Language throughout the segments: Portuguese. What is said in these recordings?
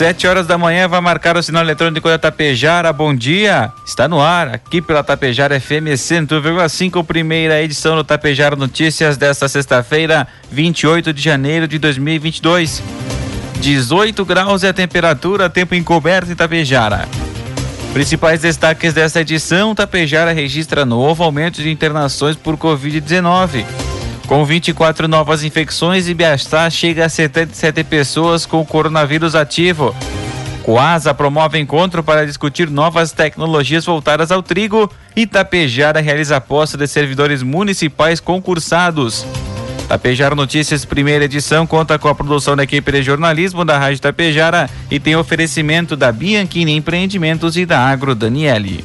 Sete horas da manhã vai marcar o sinal eletrônico da Tapejara. Bom dia, está no ar aqui pela Tapejara FM 100,5, primeira edição do Tapejara Notícias desta sexta-feira, 28 de janeiro de 2022. 18 graus é a temperatura, tempo encoberto em Tapejara. Principais destaques desta edição: Tapejara registra novo aumento de internações por Covid-19. Com 24 novas infecções, Ibiastá chega a 77 pessoas com coronavírus ativo. Coasa promove encontro para discutir novas tecnologias voltadas ao trigo. Itapejara realiza posse de servidores municipais concursados. Tapejara Notícias, primeira edição, conta com a produção da equipe de jornalismo da Rádio Tapejara e tem oferecimento da Bianchini Empreendimentos e da Agro Daniele.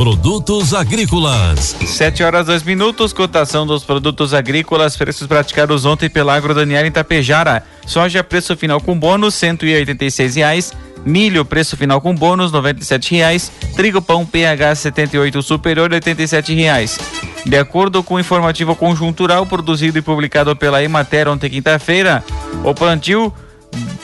Produtos agrícolas. 7 horas 2 minutos, cotação dos produtos agrícolas, preços praticados ontem pela Agro Daniel em Tapejara. Soja, preço final com bônus, cento e reais. Milho, preço final com bônus, noventa reais. Trigo pão PH 78 superior, oitenta reais. De acordo com o informativo conjuntural produzido e publicado pela Emater ontem quinta-feira, o plantio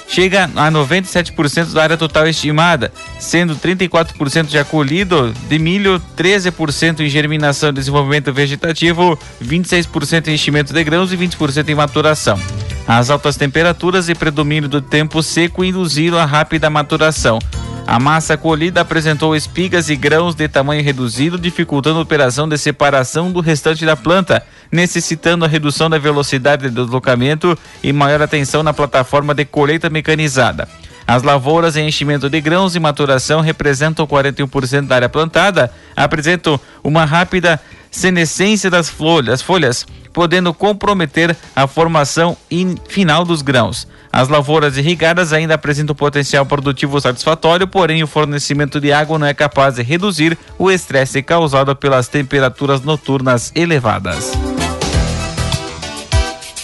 chega a 97% da área total estimada, sendo 34% já colhido de milho, 13% em germinação e desenvolvimento vegetativo, 26% em enchimento de grãos e 20% em maturação. As altas temperaturas e predomínio do tempo seco induziram a rápida maturação. A massa colhida apresentou espigas e grãos de tamanho reduzido, dificultando a operação de separação do restante da planta, necessitando a redução da velocidade de deslocamento e maior atenção na plataforma de colheita mecanizada. As lavouras em enchimento de grãos e maturação representam 41% da área plantada, apresentam uma rápida senescência das folhas, folhas, podendo comprometer a formação final dos grãos. As lavouras irrigadas ainda apresentam potencial produtivo satisfatório, porém o fornecimento de água não é capaz de reduzir o estresse causado pelas temperaturas noturnas elevadas.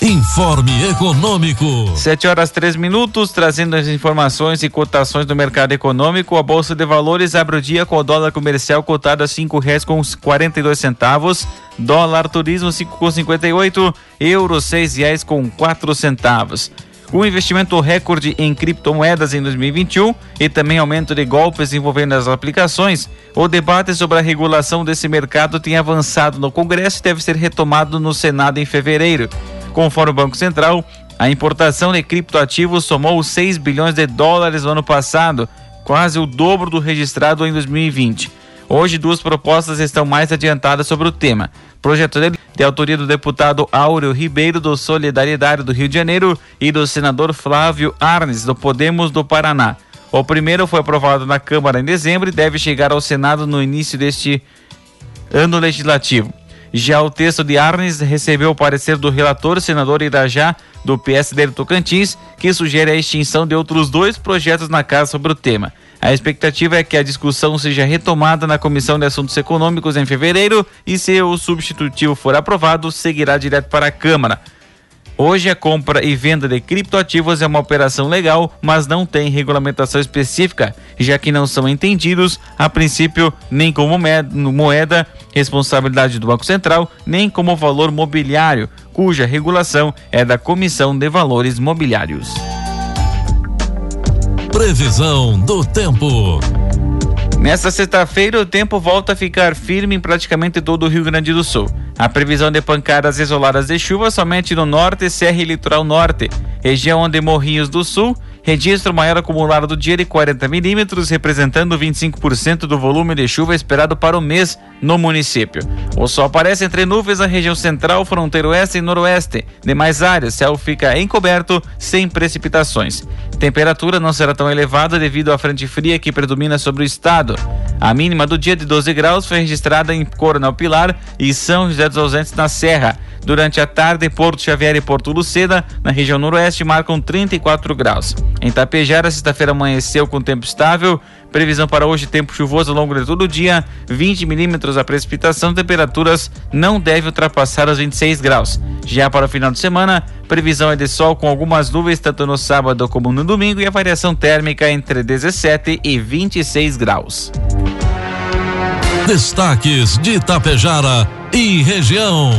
Informe Econômico. 7 horas 3 minutos, trazendo as informações e cotações do mercado econômico. A Bolsa de Valores abre o dia com o dólar comercial cotado a cinco reais com quarenta e dois centavos, dólar turismo cinco com cinquenta e oito, euro seis reais com quatro centavos o investimento recorde em criptomoedas em 2021 e também aumento de golpes envolvendo as aplicações, o debate sobre a regulação desse mercado tem avançado no Congresso e deve ser retomado no Senado em fevereiro. Conforme o Banco Central, a importação de criptoativos somou 6 bilhões de dólares no ano passado, quase o dobro do registrado em 2020. Hoje, duas propostas estão mais adiantadas sobre o tema. Projeto de, autoria do deputado Áureo Ribeiro, do Solidariedade do Rio de Janeiro, e do senador Flávio Arnes, do Podemos do Paraná. O primeiro foi aprovado na Câmara em dezembro e deve chegar ao Senado no início deste ano legislativo. Já o texto de Arnes recebeu o parecer do relator, senador Irajá, do PSD do Tocantins, que sugere a extinção de outros dois projetos na casa sobre o tema. A expectativa é que a discussão seja retomada na Comissão de Assuntos Econômicos em fevereiro e, se o substitutivo for aprovado, seguirá direto para a Câmara. Hoje, a compra e venda de criptoativos é uma operação legal, mas não tem regulamentação específica. já que não são entendidos, a princípio, nem como moeda, responsabilidade do Banco Central, nem como valor mobiliário, cuja regulação é da Comissão de Valores Mobiliários. Previsão do tempo. Nesta sexta-feira, o tempo volta a ficar firme em praticamente todo o Rio Grande do Sul. A previsão de pancadas isoladas de chuva somente no norte, serra e litoral norte, região onde Morrinhos do Sul registro maior acumulado do dia de 40 milímetros, representando 25% do volume de chuva esperado para o mês no município. O sol aparece entre nuvens na região central, fronteira oeste e noroeste. Demais áreas, céu fica encoberto, sem precipitações. Temperatura não será tão elevada devido à frente fria que predomina sobre o estado. A mínima do dia de 12 graus foi registrada em Coronel Pilar e São José dos Ausentes na Serra. Durante a tarde, Porto Xavier e Porto Luceda, na região noroeste, marcam 34 graus. Em Tapejara, sexta-feira amanheceu com tempo estável. Previsão para hoje, tempo chuvoso ao longo de todo o dia, 20 milímetros a precipitação, temperaturas não devem ultrapassar os 26 graus. Já para o final de semana, previsão é de sol com algumas nuvens tanto no sábado como no domingo e a variação térmica entre 17 e 26 graus. Destaques de Tapejara e região.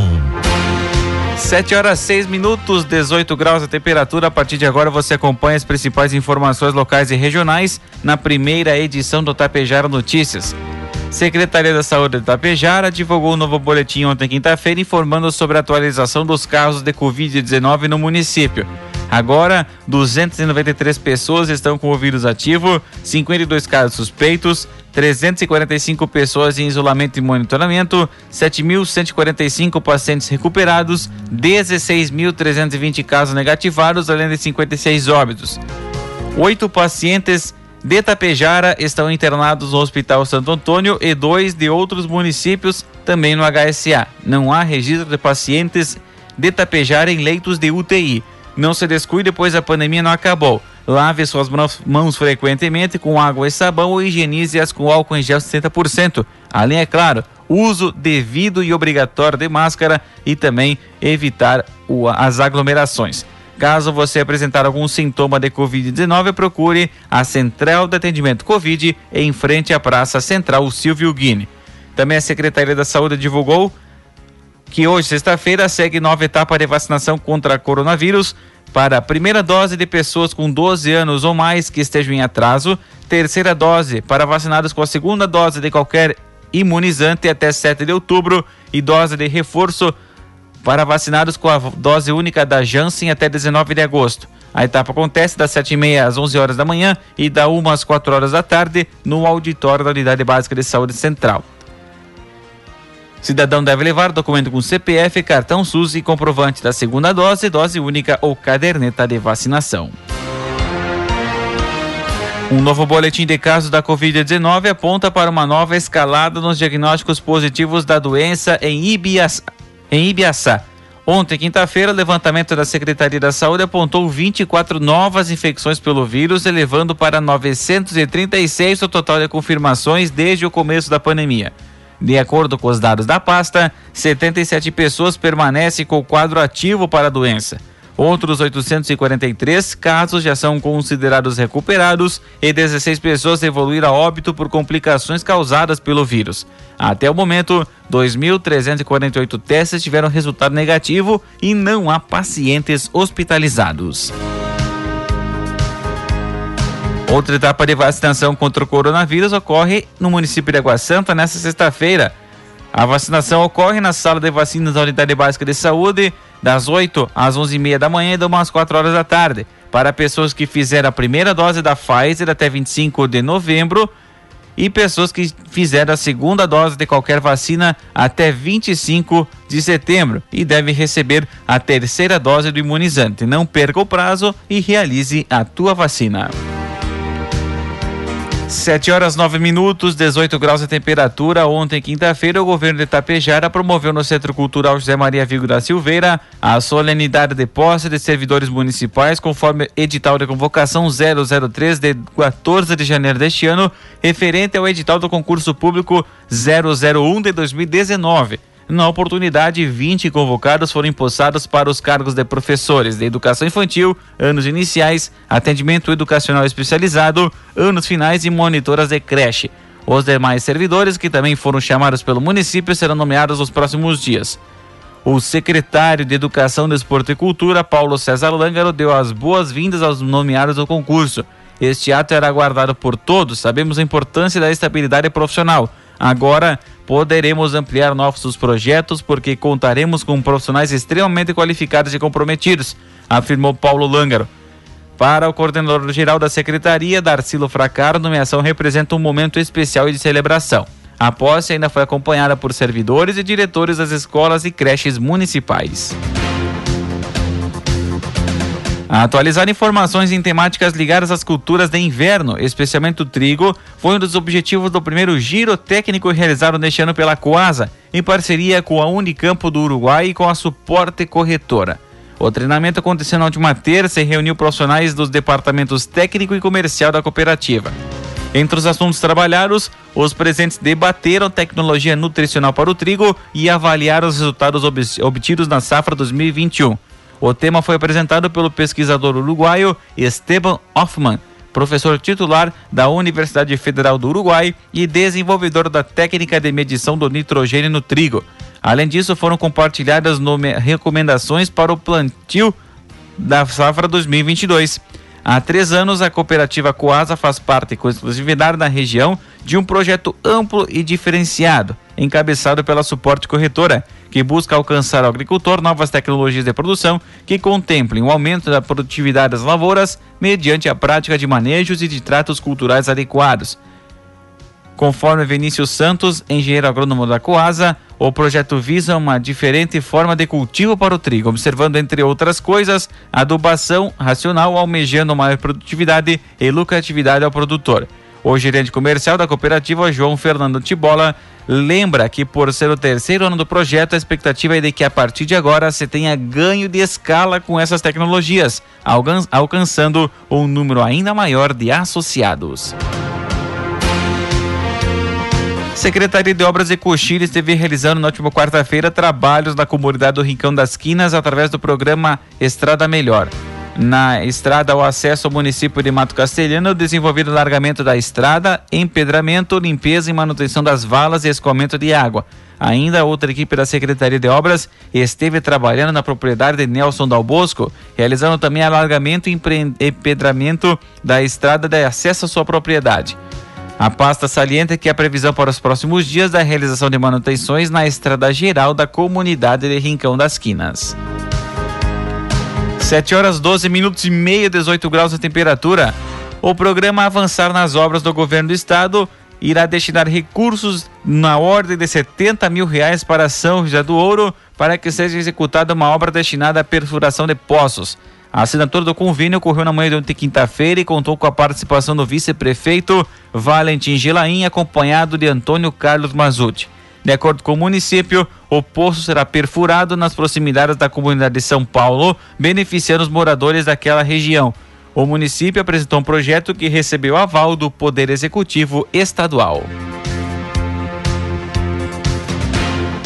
7 horas 6 minutos, 18 graus a temperatura. A partir de agora você acompanha as principais informações locais e regionais na primeira edição do Tapejara Notícias. Secretaria da Saúde de Tapejara divulgou um novo boletim ontem, quinta-feira, informando sobre a atualização dos casos de Covid-19 no município. Agora, 293 pessoas estão com o vírus ativo, 52 casos suspeitos, 345 pessoas em isolamento e monitoramento, 7.145 pacientes recuperados, 16.320 casos negativados, além de 56 óbitos. Oito pacientes de Tapejara estão internados no Hospital Santo Antônio e dois de outros municípios também no HSA. Não há registro de pacientes de Tapejara em leitos de UTI. Não se descuide, pois a pandemia não acabou. Lave suas mãos frequentemente com água e sabão ou higienize-as com álcool em gel 60%. Além, é claro, uso devido e obrigatório de máscara e também evitar as aglomerações. Caso você apresentar algum sintoma de Covid-19, procure a Central de Atendimento Covid em frente à Praça Central Silvio Guine. Também a Secretaria da Saúde divulgou que hoje, sexta-feira, segue nova etapa de vacinação contra coronavírus para a primeira dose de pessoas com 12 anos ou mais que estejam em atraso, terceira dose para vacinados com a segunda dose de qualquer imunizante até 7 de outubro e dose de reforço para vacinados com a dose única da Janssen até 19 de agosto. A etapa acontece das 7h30 às 11 horas da manhã e da 1 às 4 horas da tarde no auditório da Unidade Básica de Saúde Central. Cidadão deve levar documento com CPF, cartão SUS e comprovante da segunda dose, dose única ou caderneta de vacinação. Um novo boletim de casos da Covid-19 aponta para uma nova escalada nos diagnósticos positivos da doença em Ibiaçá. Em Ibiaçá. Ontem, quinta-feira, o levantamento da Secretaria da Saúde apontou 24 novas infecções pelo vírus, elevando para 936 o total de confirmações desde o começo da pandemia. De acordo com os dados da pasta, 77 pessoas permanecem com o quadro ativo para a doença. Outros 843 casos já são considerados recuperados e 16 pessoas evoluíram a óbito por complicações causadas pelo vírus. Até o momento, 2.348 testes tiveram resultado negativo e não há pacientes hospitalizados. Outra etapa de vacinação contra o coronavírus ocorre no município de Água Santa nesta sexta-feira. A vacinação ocorre na sala de vacinas da Unidade Básica de Saúde, das 8 às 11h30 da manhã e das umas 4 horas da tarde. Para pessoas que fizeram a primeira dose da Pfizer até 25 de novembro e pessoas que fizeram a segunda dose de qualquer vacina até 25 de setembro e devem receber a terceira dose do imunizante. Não perca o prazo e realize a tua vacina. 7 horas 9 minutos, 18 graus de temperatura. Ontem, quinta-feira, o governo de Itapejara promoveu no Centro Cultural José Maria Vigo da Silveira a solenidade de posse de servidores municipais, conforme edital de convocação 003 de 14 de janeiro deste ano, referente ao edital do concurso público 001 de 2019. Na oportunidade, 20 convocados foram empossados para os cargos de professores de educação infantil, anos iniciais, atendimento educacional especializado, anos finais e monitoras de creche. Os demais servidores, que também foram chamados pelo município, serão nomeados nos próximos dias. O secretário de Educação, Desporto e Cultura, Paulo César Lângaro, deu as boas-vindas aos nomeados do concurso. Este ato era aguardado por todos, sabemos a importância da estabilidade profissional. Agora poderemos ampliar novos projetos porque contaremos com profissionais extremamente qualificados e comprometidos, afirmou Paulo Lângaro. Para o coordenador geral da secretaria, Darcilo Fracaro, a nomeação representa um momento especial e de celebração. A posse ainda foi acompanhada por servidores e diretores das escolas e creches municipais. Atualizar informações em temáticas ligadas às culturas de inverno, especialmente o trigo, foi um dos objetivos do primeiro giro técnico realizado neste ano pela Coasa, em parceria com a Unicampo do Uruguai e com a Suporte Corretora. O treinamento aconteceu na última terça e reuniu profissionais dos departamentos técnico e comercial da cooperativa. Entre os assuntos trabalhados, os presentes debateram tecnologia nutricional para o trigo e avaliaram os resultados obtidos na safra 2021. O tema foi apresentado pelo pesquisador uruguaio Esteban Hoffman, professor titular da Universidade Federal do Uruguai e desenvolvedor da técnica de medição do nitrogênio no trigo. Além disso, foram compartilhadas recomendações para o plantio da safra 2022. Há três anos, a cooperativa Coasa faz parte, com exclusividade na região, de um projeto amplo e diferenciado, encabeçado pela Suporte Corretora, que busca alcançar ao agricultor novas tecnologias de produção que contemplem o aumento da produtividade das lavouras mediante a prática de manejos e de tratos culturais adequados. Conforme Vinícius Santos, engenheiro agrônomo da Coasa, o projeto visa uma diferente forma de cultivo para o trigo, observando, entre outras coisas, adubação racional, almejando maior produtividade e lucratividade ao produtor. O gerente comercial da cooperativa, João Fernando Tibola, lembra que, por ser o terceiro ano do projeto, a expectativa é de que a partir de agora se tenha ganho de escala com essas tecnologias, alcançando um número ainda maior de associados. Secretaria de Obras e Coxilha esteve realizando na última quarta-feira trabalhos na comunidade do Rincão das Quinas através do programa Estrada Melhor. Na estrada ao acesso ao município de Mato Castelhano, desenvolvido o largamento da estrada, empedramento, limpeza e manutenção das valas e escoamento de água. Ainda outra equipe da Secretaria de Obras esteve trabalhando na propriedade de Nelson Dal Bosco, realizando também alargamento e empedramento da estrada de acesso à sua propriedade. A pasta salienta que a previsão para os próximos dias da realização de manutenções na estrada geral da comunidade de Rincão das Quinas. 7 horas 12 minutos e meio, 18 graus de temperatura. O programa Avançar nas Obras do Governo do Estado irá destinar recursos na ordem de 70 mil reais para São José do Ouro para que seja executada uma obra destinada à perfuração de poços. A assinatura do convênio ocorreu na manhã de quinta-feira, e contou com a participação do vice-prefeito Valentim Gelaim, acompanhado de Antônio Carlos Mazuti. De acordo com o município, o poço será perfurado nas proximidades da comunidade de São Paulo, beneficiando os moradores daquela região. O município apresentou um projeto que recebeu aval do Poder Executivo Estadual.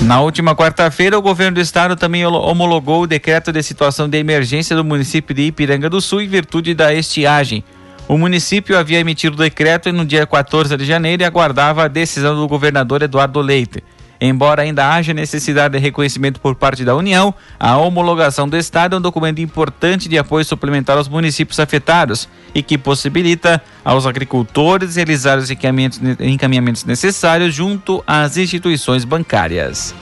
Na última quarta-feira, o governo do estado também homologou o decreto de situação de emergência do município de Ipiranga do Sul em virtude da estiagem. O município havia emitido o decreto no dia 14 de janeiro e aguardava a decisão do governador Eduardo Leite. Embora ainda haja necessidade de reconhecimento por parte da União, a homologação do Estado é um documento importante de apoio suplementar aos municípios afetados e que possibilita aos agricultores realizar os encaminhamentos necessários junto às instituições bancárias.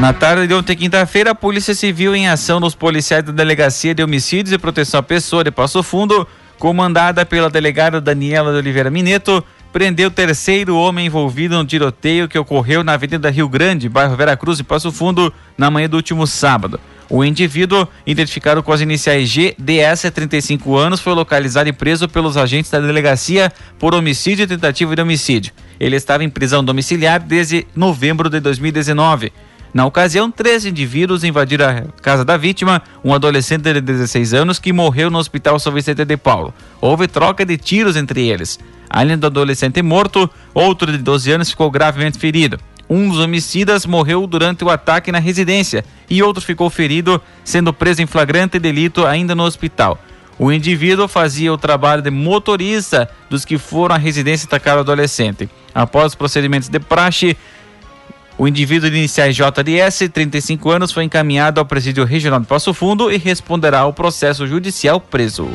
Na tarde de ontem, quinta-feira, a Polícia Civil, em ação dos policiais da Delegacia de Homicídios e Proteção à Pessoa de Passo Fundo, comandada pela delegada Daniela de Oliveira Mineto, prendeu o terceiro homem envolvido no tiroteio que ocorreu na Avenida Rio Grande, bairro Vera Cruz e Passo Fundo, na manhã do último sábado. O indivíduo, identificado com as iniciais G, DS, 35 anos, foi localizado e preso pelos agentes da delegacia por homicídio e tentativa de homicídio. Ele estava em prisão domiciliar desde novembro de 2019. Na ocasião, três indivíduos invadiram a casa da vítima, um adolescente de 16 anos que morreu no Hospital São Vicente de Paulo. Houve troca de tiros entre eles. Além do adolescente morto, outro de 12 anos ficou gravemente ferido. Um dos homicidas morreu durante o ataque na residência e outro ficou ferido, sendo preso em flagrante delito ainda no hospital. O indivíduo fazia o trabalho de motorista dos que foram à residência atacar o adolescente. Após os procedimentos de praxe, o indivíduo de iniciais JDS, 35 anos, foi encaminhado ao presídio regional de Passo Fundo e responderá ao processo judicial preso.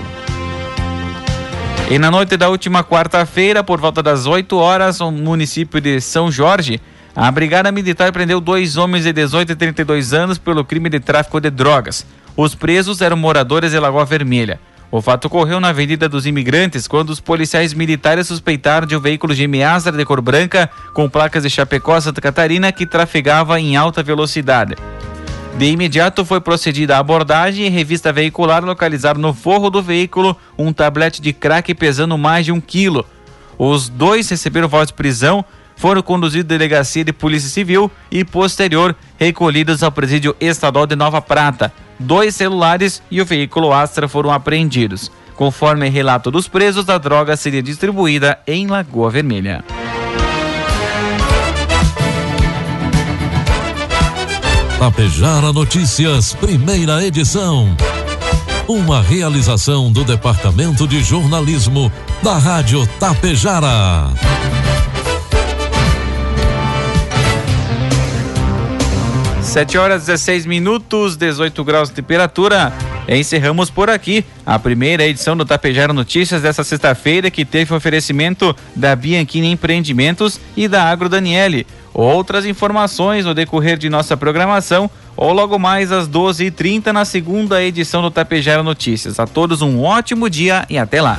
E na noite da última quarta-feira, por volta das 8 horas, no município de São Jorge, a Brigada Militar prendeu dois homens de 18 e 32 anos pelo crime de tráfico de drogas. Os presos eram moradores de Lagoa Vermelha. O fato ocorreu na Avenida dos Imigrantes, quando os policiais militares suspeitaram de um veículo Gm Astra de cor branca com placas de Chapecó, Santa Catarina, que trafegava em alta velocidade. De imediato foi procedida a abordagem e revista veicular localizaram no forro do veículo um tablete de crack pesando mais de um quilo. Os dois receberam voz de prisão, foram conduzidos à delegacia de polícia civil e posterior recolhidos ao presídio estadual de Nova Prata dois celulares e o veículo Astra foram apreendidos. Conforme relato dos presos, a droga seria distribuída em Lagoa Vermelha. Tapejara Notícias, primeira edição. Uma realização do Departamento de Jornalismo da Rádio Tapejara. 7 horas 16 minutos, 18 graus de temperatura. Encerramos por aqui a primeira edição do Tapejara Notícias dessa sexta-feira, que teve oferecimento da Bianchini Empreendimentos e da Agro Daniele. Outras informações no decorrer de nossa programação ou logo mais às 12h30 na segunda edição do Tapejara Notícias. A todos um ótimo dia e até lá.